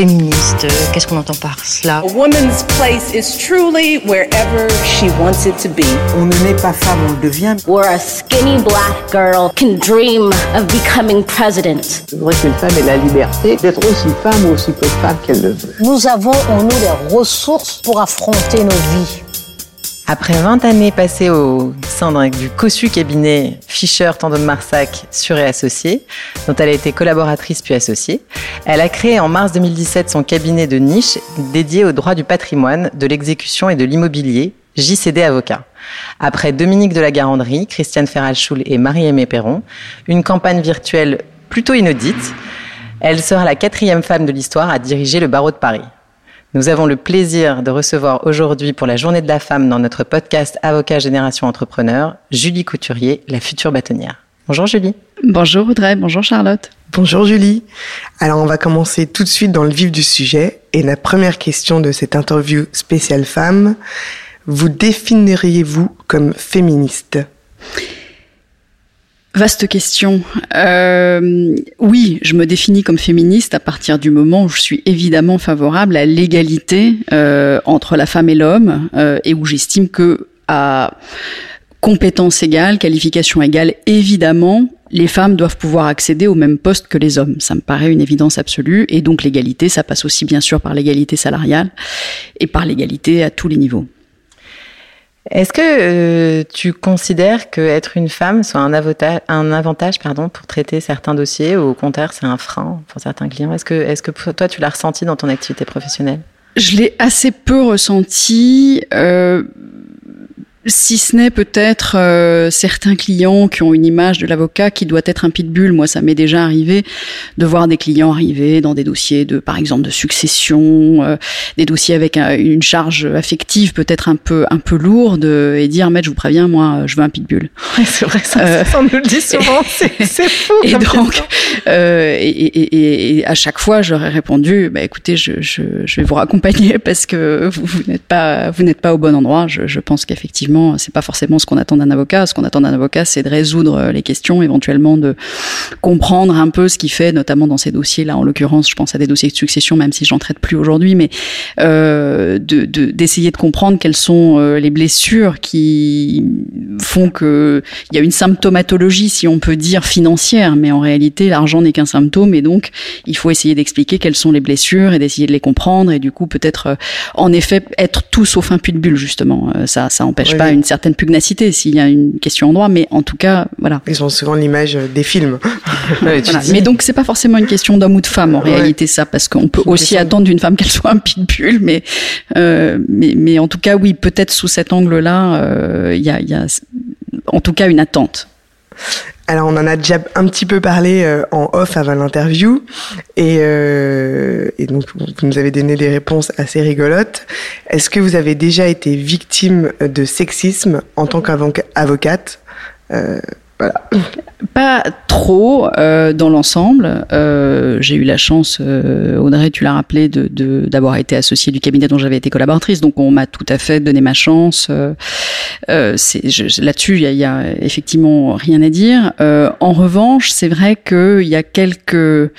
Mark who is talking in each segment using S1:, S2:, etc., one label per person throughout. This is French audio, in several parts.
S1: féministe, qu'est-ce qu'on entend par cela
S2: A woman's place is truly wherever she wants it to be.
S3: On ne naît pas femme, on le devient.
S4: Where a skinny black girl can dream of becoming president.
S5: Je voudrais qu'une femme ait la liberté d'être aussi femme ou aussi peu femme qu'elle le veut.
S6: Nous avons en nous les ressources pour affronter nos vies.
S7: Après 20 années passées au sein du cossu cabinet Fischer Tandem Marsac sur et associés, dont elle a été collaboratrice puis associée, elle a créé en mars 2017 son cabinet de niche dédié au droit du patrimoine, de l'exécution et de l'immobilier, JCD Avocat. Après Dominique de la Garandrie, Christiane Ferralchoul et Marie-Aimée Perron, une campagne virtuelle plutôt inaudite, elle sera la quatrième femme de l'histoire à diriger le barreau de Paris. Nous avons le plaisir de recevoir aujourd'hui pour la Journée de la femme dans notre podcast Avocat Génération Entrepreneur, Julie Couturier, la future bâtonnière. Bonjour Julie.
S8: Bonjour Audrey, bonjour Charlotte.
S9: Bonjour Julie. Alors on va commencer tout de suite dans le vif du sujet. Et la première question de cette interview spéciale femme, vous définiriez-vous comme féministe?
S8: Vaste question. Euh, oui, je me définis comme féministe à partir du moment où je suis évidemment favorable à l'égalité euh, entre la femme et l'homme euh, et où j'estime que à compétences égales, qualifications égales, évidemment, les femmes doivent pouvoir accéder au même poste que les hommes. Ça me paraît une évidence absolue. Et donc l'égalité, ça passe aussi bien sûr par l'égalité salariale et par l'égalité à tous les niveaux.
S7: Est-ce que euh, tu considères que être une femme soit un, avantage, pardon, pour traiter certains dossiers ou au contraire c'est un frein pour certains clients? Est-ce que, est que toi tu l'as ressenti dans ton activité professionnelle?
S8: Je l'ai assez peu ressenti. Euh, si ce n'est peut-être euh, certains clients qui ont une image de l'avocat qui doit être un pitbull. Moi, ça m'est déjà arrivé de voir des clients arriver dans des dossiers de, par exemple, de succession, euh, des dossiers avec une charge affective peut-être un peu un peu lourde, et dire, maître, je vous préviens, moi, je veux un pitbull.
S7: c'est vrai, ça, euh, ça, on nous le dit souvent. C'est fou.
S8: Et donc, et, et, et, à chaque fois, j'aurais répondu, bah, écoutez, je, je, je, vais vous raccompagner parce que vous, vous n'êtes pas vous n'êtes pas au bon endroit. Je, je pense qu'effectivement c'est pas forcément ce qu'on attend d'un avocat. Ce qu'on attend d'un avocat, c'est de résoudre euh, les questions, éventuellement de comprendre un peu ce qui fait, notamment dans ces dossiers-là. En l'occurrence, je pense à des dossiers de succession, même si j'en traite plus aujourd'hui, mais euh, d'essayer de, de, comprendre quelles sont euh, les blessures qui font que il y a une symptomatologie, si on peut dire financière, mais en réalité, l'argent n'est qu'un symptôme, et donc il faut essayer d'expliquer quelles sont les blessures et d'essayer de les comprendre, et du coup peut-être, euh, en effet, être tout sauf un puits de bulle justement. ça, ça empêche pas une certaine pugnacité s'il y a une question en droit, mais en tout cas, voilà.
S9: Ils ont souvent l'image des films.
S8: Mais donc, c'est pas forcément une question d'homme ou de femme en réalité, ça, parce qu'on peut aussi attendre d'une femme qu'elle soit un pitbull, mais, euh, mais, mais en tout cas, oui, peut-être sous cet angle-là, euh, il y, a, y a en tout cas une attente.
S9: Alors on en a déjà un petit peu parlé euh, en off avant l'interview et, euh, et, donc vous nous avez donné des réponses assez rigolotes. Est-ce que vous avez déjà été victime de sexisme en tant qu'avocate euh,
S8: Pas trop euh, dans l'ensemble. Euh, j'ai eu la chance, euh, Audrey, tu l'as rappelé, de, d'avoir été associée du cabinet dont j'avais été collaboratrice. Donc on m'a tout à fait donné ma chance. Euh, euh, là-dessus, il y y a, effectivement rien à dire. en revanche, c'est vrai qu'il y a quelques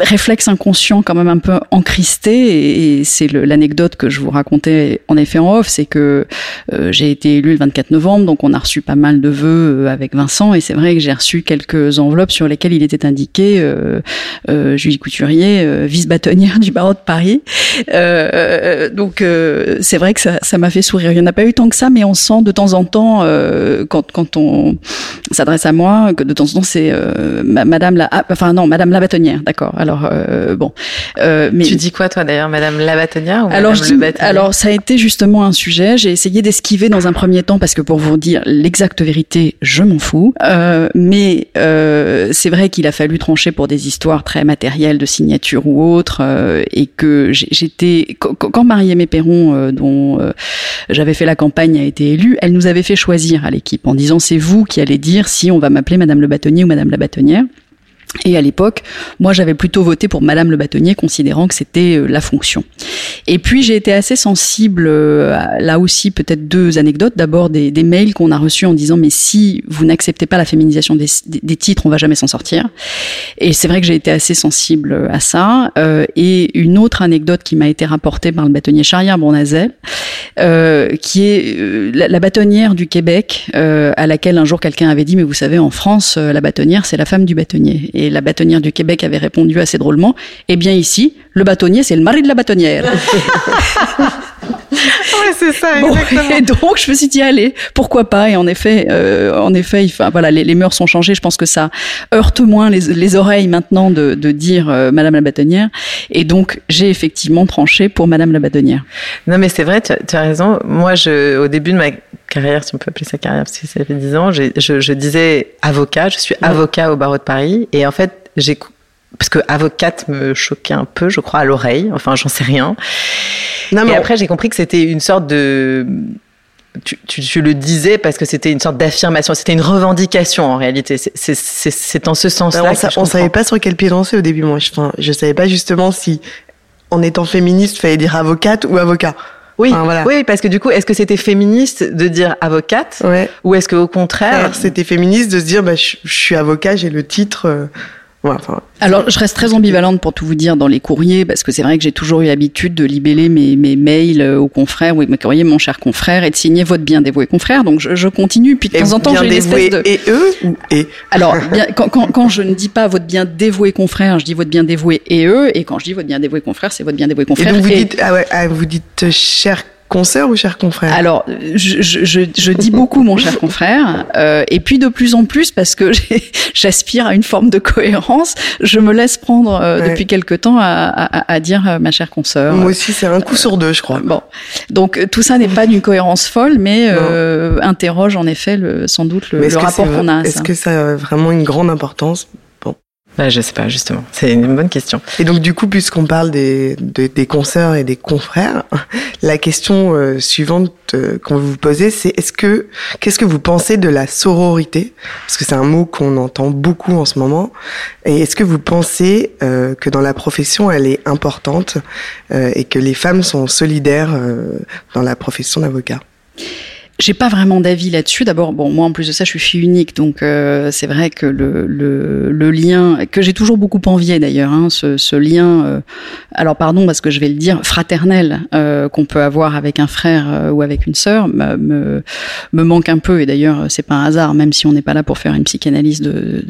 S8: réflexe inconscient quand même un peu encristé et, c'est l'anecdote que je vous racontais en effet en off, c'est que euh, j'ai été élue le 24 novembre, donc on a reçu pas mal de vœux euh, avec Vincent et c'est vrai que j'ai reçu quelques enveloppes sur lesquelles il était indiqué euh, euh Julie Couturier, euh, vice-bâtonnière du barreau de Paris. donc c'est vrai que ça m'a fait sourire. Il n'y en a pas eu tant que ça, mais on sent de temps en temps quand, quand on s'adresse à moi que de temps en temps c'est Madame la, ah, enfin non Madame la bâtonnière, d'accord. Alors euh, bon,
S7: euh, mais tu dis quoi toi d'ailleurs, Madame la bâtonnière ou
S8: alors,
S7: Madame
S8: alors ça a été justement un sujet. J'ai essayé d'esquiver dans un premier temps parce que pour vous dire l'exacte vérité, je m'en fous. Euh, mais euh, c'est vrai qu'il a fallu trancher pour des histoires très matérielles de signature ou autres, euh, et que j'étais quand Marie-Aimée Perron, euh, dont j'avais fait la campagne, a été élue, elle nous avait fait choisir à l'équipe en disant c'est vous qui allez dire si on va m'appeler Madame le bâtonnier ou Madame la bâtonnière. Et à l'époque, moi, j'avais plutôt voté pour Madame le bâtonnier, considérant que c'était euh, la fonction. Et puis, j'ai été assez sensible, euh, là aussi, peut-être deux anecdotes. D'abord, des, mails qu'on a reçus en disant, mais si vous n'acceptez pas la féminisation des, titres, on va jamais s'en sortir. Et c'est vrai que j'ai été assez sensible à ça. Euh, et une autre anecdote qui m'a été rapportée par le bâtonnier Charrière Bournazel, euh, qui est euh, la, bâtonnière du Québec, euh, à laquelle un jour quelqu'un avait dit, mais vous savez, en France, la bâtonnière, c'est la femme du bâtonnier. La bâtonnière du Québec avait répondu assez drôlement, eh bien ici, le bâtonnier, c'est le mari de la bâtonnière.
S9: ouais, c'est ça,
S8: bon. Et donc, je me suis dit, allez, pourquoi pas? Et en effet, euh, en effet, enfin, voilà, les, les, mœurs sont changées. Je pense que ça heurte moins les, les oreilles maintenant de, de dire euh, Madame la bâtonnière. Et donc, j'ai effectivement tranché pour Madame la bâtonnière.
S7: Non, mais c'est vrai, tu as, tu as, raison. Moi, je, au début de ma carrière, si on peut appeler ça carrière, parce que ça fait 10 ans, je, je, disais avocat. Je suis ouais. avocat au barreau de Paris. Et en fait, j'ai parce que avocate me choquait un peu, je crois, à l'oreille. Enfin, j'en sais rien. Non, mais et après, j'ai compris que c'était une sorte de. Tu, tu, tu, le disais parce que c'était une sorte d'affirmation, c'était une revendication en réalité. C'est en ce sens-là.
S9: Ben, on ne savait pas sur quel pied danser au début. Moi, je, enfin, je savais pas justement si, en étant féministe, fallait dire avocate ou avocat.
S7: Oui, enfin, voilà. oui, parce que du coup, est-ce que c'était féministe de dire avocate
S9: ouais.
S7: ou est-ce qu'au contraire,
S9: c'était féministe de se dire, bah, je, je suis avocat, j'ai le titre. Euh... Ouais, enfin,
S8: Alors, je reste très ambivalente pour tout vous dire dans les courriers, parce que c'est vrai que j'ai toujours eu l'habitude de libeller mes, mes mails aux confrères, ou mes courriers, mon cher confrère, et de signer votre bien dévoué confrère. Donc, je, je continue, puis de
S9: et
S8: temps en temps, j'ai une espèce de...
S9: Et eux ou et
S8: Alors, bien, quand, quand, quand, je ne dis pas votre bien dévoué confrère, je dis votre bien dévoué et eux, et quand je dis votre bien dévoué confrère, c'est votre bien dévoué confrère.
S9: Et donc, vous dites, ah ouais, ah, vous dites cher Consoeur ou cher confrère
S8: Alors, je, je, je, dis beaucoup mon cher confrère, euh, et puis de plus en plus, parce que j'aspire à une forme de cohérence, je me laisse prendre euh, ouais. depuis quelque temps à, à, à dire euh, ma chère consoeur.
S9: Moi aussi, c'est un coup sur deux, je crois.
S8: Bon, donc tout ça n'est pas d'une cohérence folle, mais interroge en effet le, sans doute le, le rapport qu'on a.
S9: Est-ce que ça a vraiment une grande importance?
S7: Bah, je sais pas, justement. C'est une bonne question.
S9: Et donc, du coup, puisqu'on parle des, des, des consoeurs et des confrères, la question euh, suivante euh, qu'on vous posez, c'est est-ce que, qu'est-ce que vous pensez de la sororité? Parce que c'est un mot qu'on entend beaucoup en ce moment. Et est-ce que vous pensez euh, que dans la profession, elle est importante euh, et que les femmes sont solidaires euh, dans la profession d'avocat?
S8: J'ai pas vraiment d'avis là-dessus. D'abord, bon, moi en plus de ça, je suis fille unique, donc euh, c'est vrai que le, le, le, lien que j'ai toujours beaucoup envié d'ailleurs, hein, ce, ce, lien. Euh, alors pardon parce que je vais le dire, fraternel euh, qu'on peut avoir avec un frère euh, ou avec une sœur me, me, manque un peu. Et d'ailleurs, c'est pas un hasard, même si on n'est pas là pour faire une psychanalyse de,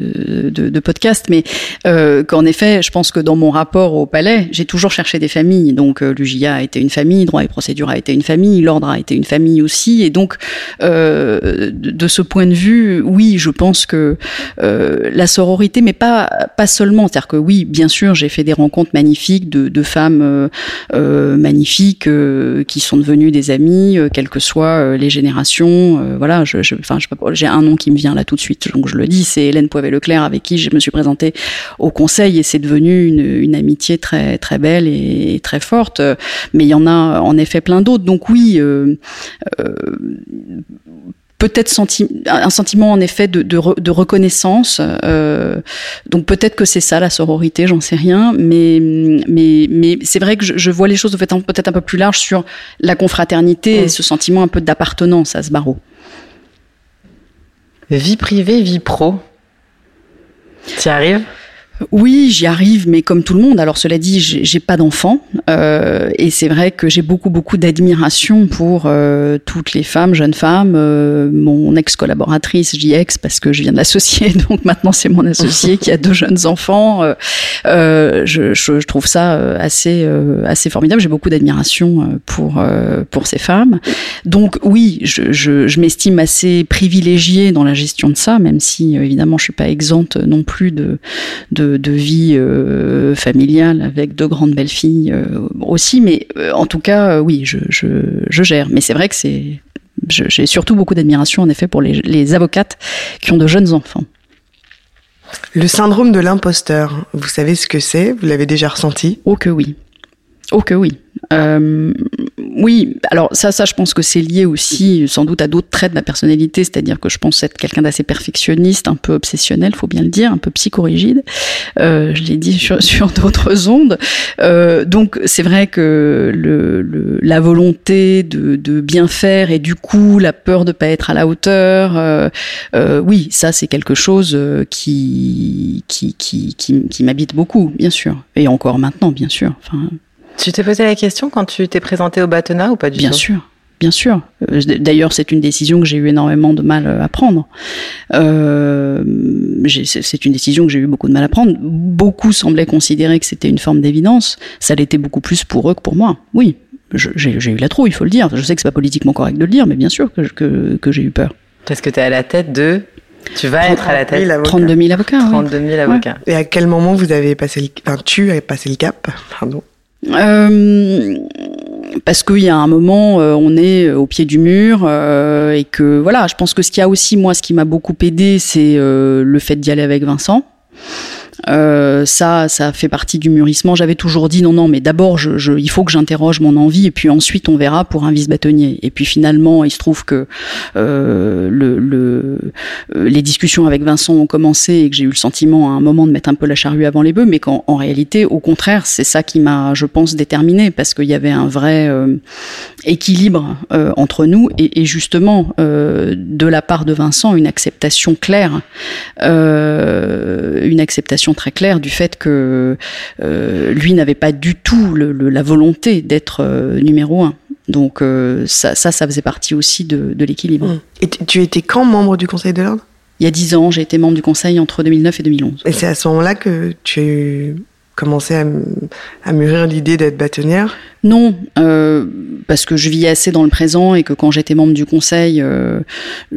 S8: de, de, podcast, mais euh, qu'en effet, je pense que dans mon rapport au palais, j'ai toujours cherché des familles. Donc l'UJA a été une famille, droit et procédure a été une famille, l'ordre a été une famille aussi, et donc euh, de, ce point de vue, oui, je pense que euh, la sororité, mais pas pas seulement, c'est-à-dire que oui, bien sûr, j'ai fait des rencontres magnifiques de, de femmes euh, euh magnifiques euh, qui sont devenues des amies, quelles que soient les générations. voilà, je, je, enfin, j'ai un nom qui me vient là tout de suite, donc je le dis, c'est Hélène Poivet-Leclerc avec qui je me suis présentée au conseil et c'est devenu une, une, amitié très très belle et, très forte. Mais il y en a en effet plein d'autres. Donc oui peut-être senti un sentiment en effet de, de, re de reconnaissance. Euh, donc peut-être que c'est ça la sororité, j'en sais rien, mais mais mais c'est vrai que je, je, vois les choses peut-être un peu plus large sur la confraternité mmh. et ce sentiment un peu d'appartenance à ce barreau.
S7: Vie privée, vie pro. Tu arrives?
S8: Oui, j'y arrive, mais comme tout le monde. Alors cela dit, j'ai pas d'enfant, euh, et c'est vrai que j'ai beaucoup beaucoup d'admiration pour euh, toutes les femmes, jeunes femmes. Euh, mon ex-collaboratrice, j'y ex parce que je viens de l'associer, donc maintenant c'est mon associé qui a deux jeunes enfants. Euh, euh, je, je, je, trouve ça assez assez formidable. J'ai beaucoup d'admiration pour pour ces femmes. Donc oui, je, je, je m'estime assez privilégiée dans la gestion de ça, même si évidemment je suis pas exempte non plus de de de, vie euh, familiale avec deux grandes belles filles euh, aussi, mais euh, en tout cas, oui, je, je, je gère. Mais c'est vrai que c'est, j'ai surtout beaucoup d'admiration en effet pour les, les avocates qui ont de jeunes enfants.
S9: Le syndrome de l'imposteur, vous savez ce que c'est? Vous l'avez déjà ressenti?
S8: Oh que oui. Oh que oui. Euh, oui, alors ça, ça, je pense que c'est lié aussi sans doute à d'autres traits de ma personnalité, c'est-à-dire que je pense être quelqu'un d'assez perfectionniste, un peu obsessionnel, faut bien le dire, un peu psychorigide. Euh, je l'ai dit sur, d'autres ondes. Euh, donc c'est vrai que la volonté de, bien faire et du coup la peur de pas être à la hauteur, euh, oui, ça c'est quelque chose qui qui qui, qui, m'habite beaucoup, bien sûr, et encore maintenant, bien sûr.
S7: Tu t'es posé la question quand tu t'es présenté au bâtonnat ou pas du
S8: bien
S7: tout
S8: Bien sûr. Bien sûr. Euh, d'ailleurs, c'est une décision que j'ai eu énormément de mal à prendre. Euh, c'est une décision que j'ai eu beaucoup de mal à prendre. Beaucoup semblaient considérer que c'était une forme d'évidence. Ça l'était beaucoup plus pour eux que pour moi. Oui, j'ai eu la trouille, il faut le dire. Je sais que c'est pas politiquement correct de le dire, mais bien sûr que, que, que j'ai eu peur.
S7: Parce que tu es à la tête de tu vas être à la tête.
S8: 32 000 avocats.
S7: 32 000 avocats.
S9: Et à quel moment vous avez passé le, enfin, tu as passé le cap, pardon,
S8: euh, parce qu'il y a un moment, euh, on est au pied du mur euh, et que voilà, je pense que ce qui a aussi moi, ce qui m'a beaucoup aidé, c'est euh, le fait d'y aller avec Vincent. Euh, ça, ça fait partie du mûrissement. J'avais toujours dit non, non, mais d'abord, je, je, il faut que j'interroge mon envie, et puis ensuite on verra pour un vice bâtonnier. Et puis finalement, il se trouve que euh, le, le, euh, les discussions avec Vincent ont commencé et que j'ai eu le sentiment à un moment de mettre un peu la charrue avant les bœufs, mais qu'en en réalité, au contraire, c'est ça qui m'a, je pense, déterminé, parce qu'il y avait un vrai euh, équilibre euh, entre nous, et, et justement, euh, de la part de Vincent, une acceptation claire, une acceptation très claire du fait que euh, lui n'avait pas du tout le, le, la volonté d'être euh, numéro un. Donc euh, ça, ça, ça, faisait partie aussi de, de l'équilibre.
S9: Mmh. Et tu étais quand membre du Conseil de l'ordre?
S8: Il y a dix ans, j'ai été membre du Conseil entre 2009 et 2011.
S9: Et c'est à ce moment-là que tu commencé à, à mûrir l'idée d'être bâtonnière?
S8: Non, euh, parce que je vis assez dans le présent et que quand j'étais membre du conseil, euh,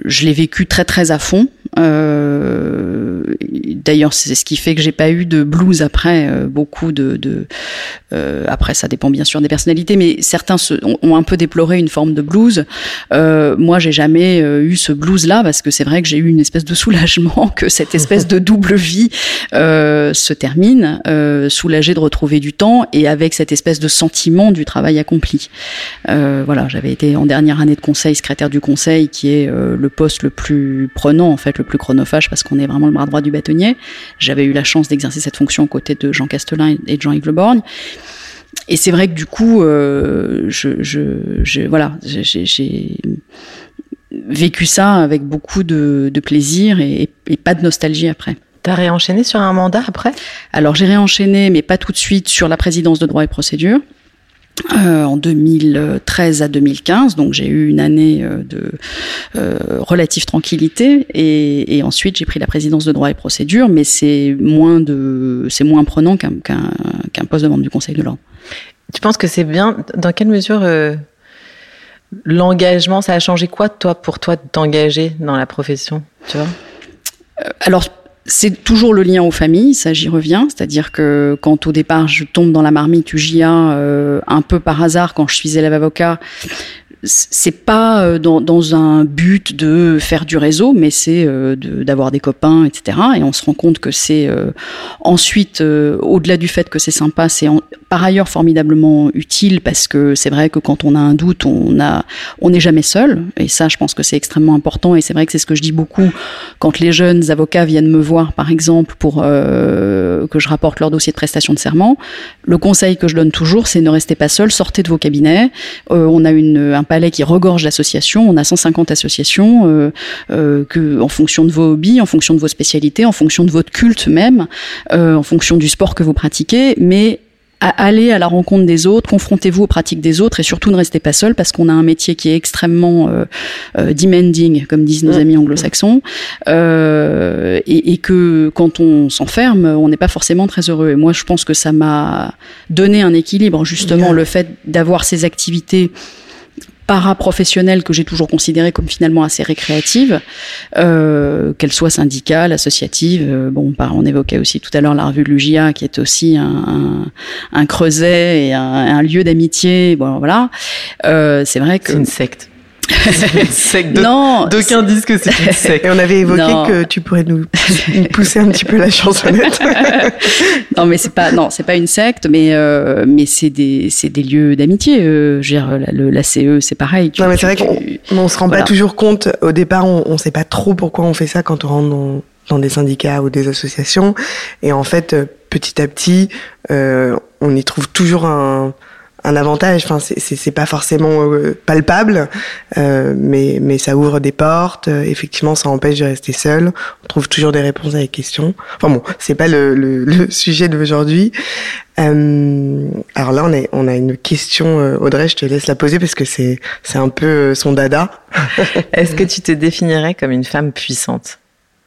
S8: je l'ai vécu très très à fond. Euh, D'ailleurs, c'est ce qui fait que j'ai pas eu de blues après. Euh, beaucoup de, de euh, après, ça dépend bien sûr des personnalités, mais certains se, ont, ont, un peu déploré une forme de blues. Euh, moi, j'ai jamais eu ce blues-là parce que c'est vrai que j'ai eu une espèce de soulagement que cette espèce de double vie se termine soulagée de retrouver du temps et avec cette espèce de sentiment du travail accompli. Euh, voilà, j'avais été en dernière année de conseil, secrétaire du conseil, qui est euh, le poste le plus prenant, en fait, le plus chronophage, parce qu'on est vraiment le bras droit du bâtonnier. J'avais eu la chance d'exercer cette fonction aux côtés de Jean Castelin et de Jean-Yves Le Borgne. Et c'est vrai que du coup, euh, je, je, je, voilà, j'ai vécu ça avec beaucoup de, de plaisir et, et pas de nostalgie après.
S7: T'as réenchaîné sur un mandat après?
S8: Alors j'ai réenchaîné, mais pas tout de suite, sur la présidence de droit et procédure. Euh, en 2013 à 2015, donc j'ai eu une année euh, de euh, relative tranquillité et, et ensuite j'ai pris la présidence de droit et procédure, mais c'est moins de, c'est moins prenant qu'un qu'un qu'un poste de membre du Conseil de l'ordre.
S7: Tu penses que c'est bien Dans quelle mesure euh, l'engagement, ça a changé quoi toi pour toi de t'engager dans la profession Tu vois?
S8: Alors c'est toujours le lien aux familles, ça j'y reviens, c'est-à-dire que quand au départ je tombe dans la marmite UJA euh, un peu par hasard quand je suis élève avocat, c'est pas euh, dans, dans, un but de faire du réseau, mais c'est euh, d'avoir des copains, etc. Et on se rend compte que c'est euh, ensuite, euh, au-delà du fait que c'est sympa, c'est par ailleurs formidablement utile parce que c'est vrai que quand on a un doute, on a, on n'est jamais seul. Et ça, je pense que c'est extrêmement important. Et c'est vrai que c'est ce que je dis beaucoup quand les jeunes avocats viennent me voir, par exemple, pour euh, que je rapporte leur dossier de prestation de serment. Le conseil que je donne toujours, c'est ne restez pas seul, sortez de vos cabinets. on a une, un palais qui regorge d'associations. On a 150 associations euh, euh, que, en fonction de vos hobbies, en fonction de vos spécialités, en fonction de votre culte même, euh, en fonction du sport que vous pratiquez, mais allez à la rencontre des autres, confrontez-vous aux pratiques des autres et surtout ne restez pas seul parce qu'on a un métier qui est extrêmement euh, euh, demanding, comme disent nos amis anglo-saxons, euh, et, et, que quand on s'enferme, on n'est pas forcément très heureux. Et moi, je pense que ça m'a donné un équilibre, justement, yeah. le fait d'avoir ces activités paraprofessionnelle que j'ai toujours considérée comme finalement assez récréative, euh, qu'elle soit syndicale, associative. Euh, bon, on évoquait aussi tout à l'heure la revue de l'UJA, qui est aussi un, un, un creuset et un, un lieu d'amitié. Bon, voilà. Euh, c'est vrai que
S7: c'est une secte. secte.
S8: Non,
S7: D'aucuns disent que c'est une secte.
S9: Et on avait évoqué
S8: Non.
S9: que tu pourrais nous pousser un petit peu la chansonnette.
S8: non, mais c'est pas, non, c'est pas une secte, mais euh, mais c'est des, c'est des lieux d'amitié. Euh, je veux dire, la, le- la CE, c'est pareil. Tu-
S9: Non, mais
S8: tu-
S9: c'est vrai qu'on on se rend
S8: voilà.
S9: pas toujours compte. Au départ, on, on sait pas trop pourquoi on fait ça quand on rentre dans, dans des syndicats ou des associations. Et en fait, euh, petit à petit, euh, on y trouve toujours un, un avantage. Enfin, c'est- pas forcément euh, palpable, euh, mais, mais ça ouvre des portes. Euh, Effectivement, ça empêche de rester seul. On trouve toujours des réponses à des questions. Enfin bon, c'est pas le, le, le sujet d'aujourd'hui. Euh, alors là, on a, on a une question, euh, Audrey, je te laisse la poser parce que c'est c'est un peu son dada.
S7: Est-ce que tu te définirais comme une femme puissante?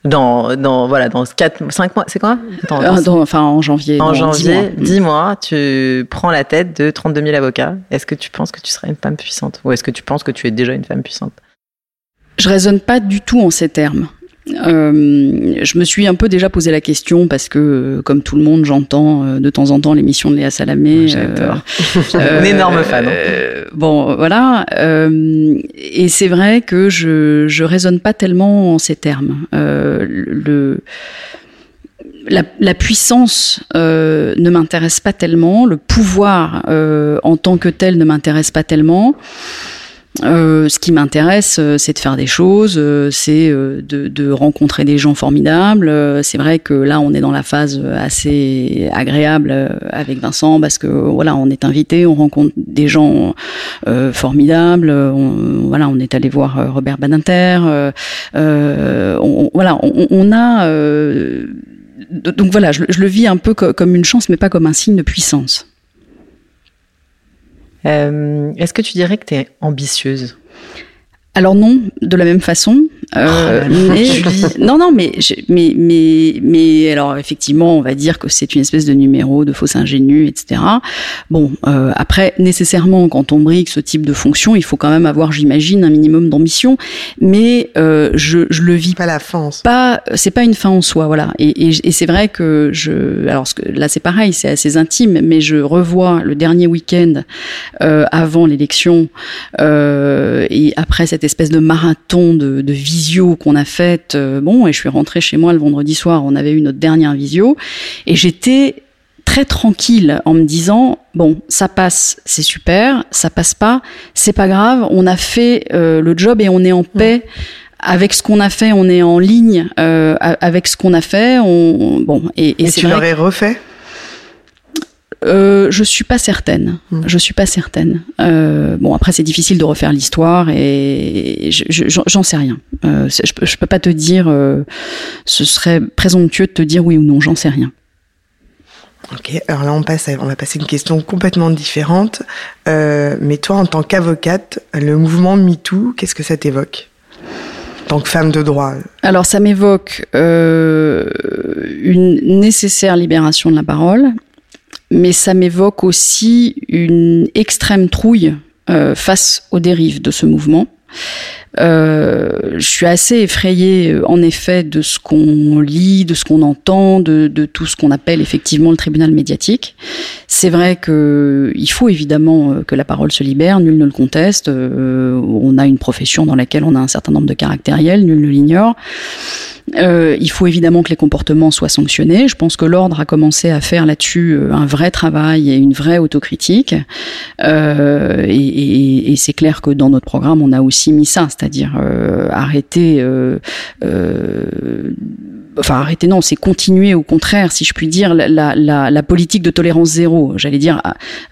S7: Dans, dans, voilà, dans 4, 5 mois, c'est quoi? Dans-
S8: dans- enfin, en janvier.
S7: En janvier,
S8: mois.
S7: 10 mois, tu prends la tête de 32 000 avocats. Est-ce que tu penses que tu serais une femme puissante? Ou est-ce que tu penses que tu es déjà une femme puissante?
S8: Je raisonne pas du tout en ces termes. Euh, je me suis un peu déjà posé la question parce que, euh, comme tout le monde, j'entends euh, de temps en temps l'émission de Léa Salamé.
S7: J'adore.
S8: euh,
S7: Un énorme fan, hein.
S8: bon, voilà. et c'est vrai que je je raisonne pas tellement en ces termes. Le la, la puissance euh, ne m'intéresse pas tellement, le pouvoir euh, en tant que tel ne m'intéresse pas tellement. Euh, ce qui m'intéresse, euh, c'est de faire des choses, euh, c'est euh, de, rencontrer des gens formidables. C'est vrai que là, on est dans la phase assez agréable avec Vincent parce que voilà, on est invité, on rencontre des gens formidables. On, voilà, on est allé voir Robert Badinter. voilà, on, a donc voilà, je, le vis un peu co- comme une chance, mais pas comme un signe de puissance.
S7: Euh, Est-ce que tu dirais que tu es ambitieuse?
S8: Alors non, de la même façon. Euh, mais,
S7: Julie.
S8: non, non, mais, je- mais, mais, mais, alors effectivement, on va dire que c'est une espèce de numéro, de fausse ingénue, etc. Bon, euh, après, nécessairement, quand on brigue ce type de fonction, il faut quand même avoir, j'imagine, un minimum d'ambition. Mais euh, je, je le vis
S9: Pas la fin. en soi.
S8: pas c'est pas une fin en soi voilà et, et, et c'est vrai que je alors ce que, là c'est pareil c'est assez intime mais je revois le dernier week-end euh, avant l'élection euh, et après cette espèce de marathon de, de visio qu'on a faite euh, bon et je suis rentrée chez moi le vendredi soir on avait eu notre dernière visio et j'étais très tranquille en me disant bon ça passe c'est super ça passe pas c'est pas grave on a fait euh, le job et on est en paix. Avec ce qu'on a fait on est en ligne euh, avec ce qu'on a fait on, on- bon et, et
S9: Et tu l'aurais refait?
S8: Euh, je suis pas certaine.
S9: Mm.
S8: Je suis pas certaine. Euh, bon, après, c'est difficile de refaire l'histoire et je- je- j'en sais rien. Euh, je, je peux pas te dire. ce serait présomptueux de te dire oui ou non. J'en sais rien.
S9: Ok, alors là on passe, à- on va passer à une question complètement différente. Mais toi, en tant qu'avocate, le mouvement #MeToo, qu'est-ce que ça t'évoque? En tant que femme de droit.
S8: Alors, ça m'évoque euh, une nécessaire libération de la parole, mais ça m'évoque aussi une extrême trouille euh, face aux dérives de ce mouvement. Euh, je suis assez effrayée, euh, en effet, de ce qu'on lit, de ce qu'on entend, de, de tout ce qu'on appelle effectivement le tribunal médiatique. C'est vrai que il faut évidemment euh, que la parole se libère, nul ne le conteste. Euh, on a une profession dans laquelle on a un certain nombre de caractériels, nul ne l'ignore. Euh, il faut évidemment que les comportements soient sanctionnés. Je pense que l'ordre a commencé à faire là-dessus euh, un vrai travail et une vraie autocritique. Euh, et et- et c'est clair que dans notre programme, on a aussi mis ça, c'est-à-dire euh, arrêter. Euh, euh, Enfin, arrêter, non, c'est continuer au contraire, si je puis dire, la, la, la, politique de tolérance zéro. J'allais dire,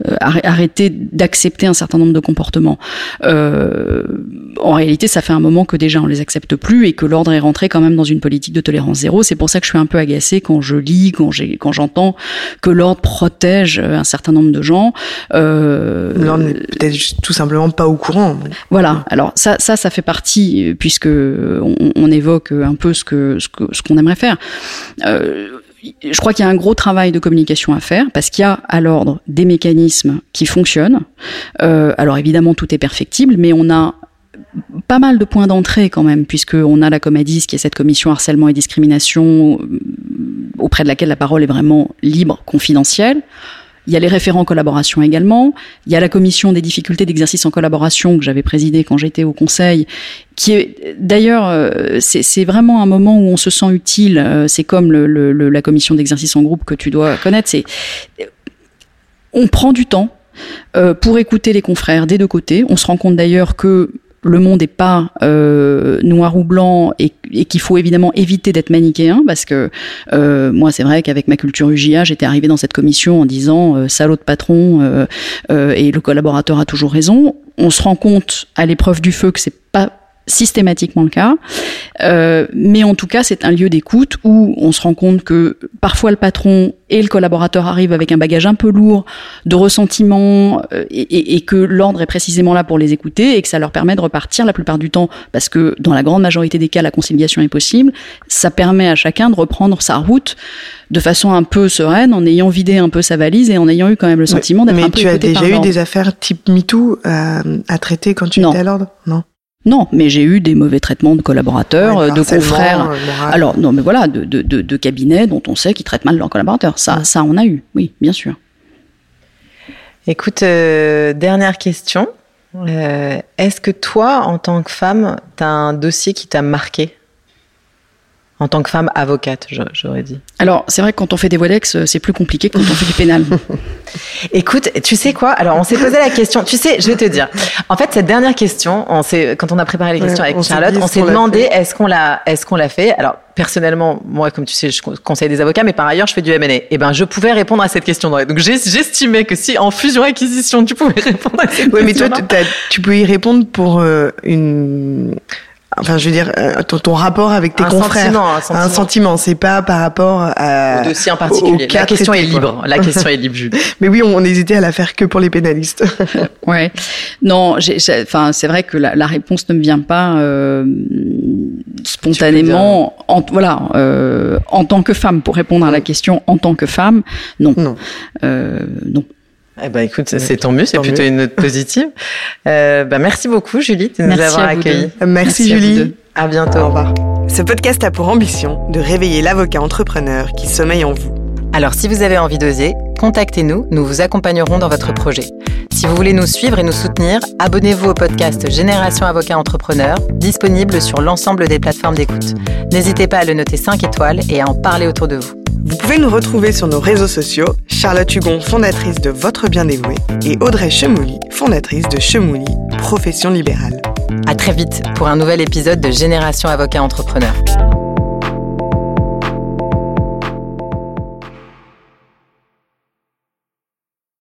S8: euh, arrê- arrêter d'accepter un certain nombre de comportements. Euh, en réalité, ça fait un moment que déjà on les accepte plus et que l'ordre est rentré quand même dans une politique de tolérance zéro. C'est pour ça que je suis un peu agacée quand je lis, quand j'ai, quand j'entends que l'ordre protège un certain nombre de gens. Euh,
S9: L'ordre n'est peut-être tout simplement pas au courant.
S8: voilà. Alors ça, ça, ça fait partie euh, puisque on, on évoque un peu ce que ce que ce qu'on aimerait faire. Euh, je crois qu'il y a un gros travail de communication à faire parce qu'il y a à l'ordre des mécanismes qui fonctionnent. Euh, alors évidemment, tout est perfectible, mais on a pas mal de points d'entrée quand même, puisqu'on a la Comadis, qui est cette commission harcèlement et discrimination, euh, auprès de laquelle la parole est vraiment libre, confidentielle. Il y a les référents collaboration également. Il y a la commission des difficultés d'exercice en collaboration que j'avais présidée quand j'étais au conseil, qui est d'ailleurs euh, c'est vraiment un moment où on se sent utile. Euh, c'est comme le, le, la commission d'exercice en groupe que tu dois connaître. C'est on prend du temps euh, pour écouter les confrères des deux côtés. On se rend compte d'ailleurs que le monde n'est pas euh, noir ou blanc et, qu'il faut évidemment éviter d'être manichéen parce que euh, moi c'est vrai qu'avec ma culture UJA j'étais arrivé dans cette commission en disant euh, salaud de patron euh, et le collaborateur a toujours raison. On se rend compte à l'épreuve du feu que c'est pas systématiquement le cas. Euh, mais en tout cas, c'est un lieu d'écoute où on se rend compte que parfois le patron et le collaborateur arrivent avec un bagage un peu lourd de ressentiment euh, et, et, que l'ordre est précisément là pour les écouter et que ça leur permet de repartir la plupart du temps parce que dans la grande majorité des cas, la conciliation est possible. Ça permet à chacun de reprendre sa route de façon un peu sereine en ayant vidé un peu sa valise et en ayant eu quand même le sentiment d'être un peu
S9: Mais tu as déjà eu des affaires type MeToo à, à traiter quand tu
S8: non.
S9: étais à l'ordre? Non.
S8: Non, mais j'ai eu des mauvais traitements de collaborateurs, ouais, de confrères. Euh, Alors non, mais voilà, de, de, de, de, cabinets dont on sait qu'ils traitent mal leurs collaborateurs. Ça, ouais. ça, on a eu, oui, bien sûr.
S7: Écoute, euh, dernière question. Euh, Est-ce que toi, en tant que femme, tu as un dossier qui t'a marqué? En tant que femme avocate, j'aurais dit.
S8: Alors, c'est vrai que quand on fait des Volex, c'est plus compliqué que quand on fait du pénal.
S7: Écoute, tu sais quoi? Alors, on s'est posé la question. Tu sais, je vais te dire. En fait, cette dernière question, on quand on a préparé les questions ouais, avec Charlotte, on s'est demandé est-ce qu'on l'a, est-ce qu'on l'a fait? Alors, personnellement, moi, comme tu sais, je conseille des avocats, mais par ailleurs, je fais du M&A. Et ben, je pouvais répondre à cette question. Donc, j'estimais que si en fusion acquisition, tu pouvais répondre à cette
S9: ouais,
S7: question.
S9: mais toi, tu peux y répondre pour euh, une Enfin, je veux dire, ton, ton rapport avec tes
S7: un
S9: confrères.
S7: Sentiment, un sentiment,
S9: un sentiment. C'est pas par rapport à,
S7: au dossier en particulier. La question est libre. La question est libre, Julie.
S9: Mais oui, on, on hésitait à la faire que pour les pénalistes.
S8: ouais. Non, enfin, c'est vrai que la, la, réponse ne me vient pas euh, spontanément. En, voilà, euh, en tant que femme, pour répondre à la question, en tant que femme, non.
S9: Non.
S8: Euh, non.
S7: Eh ben, écoute, c'est tant mieux, c'est plutôt mieux. une note positive. Euh, bah, merci beaucoup, Julie, de nous
S8: merci
S7: avoir accueillis.
S9: Merci, merci, Julie.
S7: À, à bientôt.
S9: Au revoir. Ce podcast a pour ambition de réveiller l'avocat entrepreneur qui sommeille en vous.
S7: Alors, si vous avez envie d'oser, contactez-nous, nous vous accompagnerons dans votre projet. Si vous voulez nous suivre et nous soutenir, abonnez-vous au podcast Génération Avocat Entrepreneur, disponible sur l'ensemble des plateformes d'écoute. N'hésitez pas à le noter 5 étoiles et à en parler autour de vous.
S9: Vous pouvez nous retrouver sur nos réseaux sociaux, Charlotte Hugon, fondatrice de Votre Bien Dévoué, et Audrey Chemouli, fondatrice de Chemouli, profession libérale.
S7: À très vite pour un nouvel épisode de Génération Avocat Entrepreneur.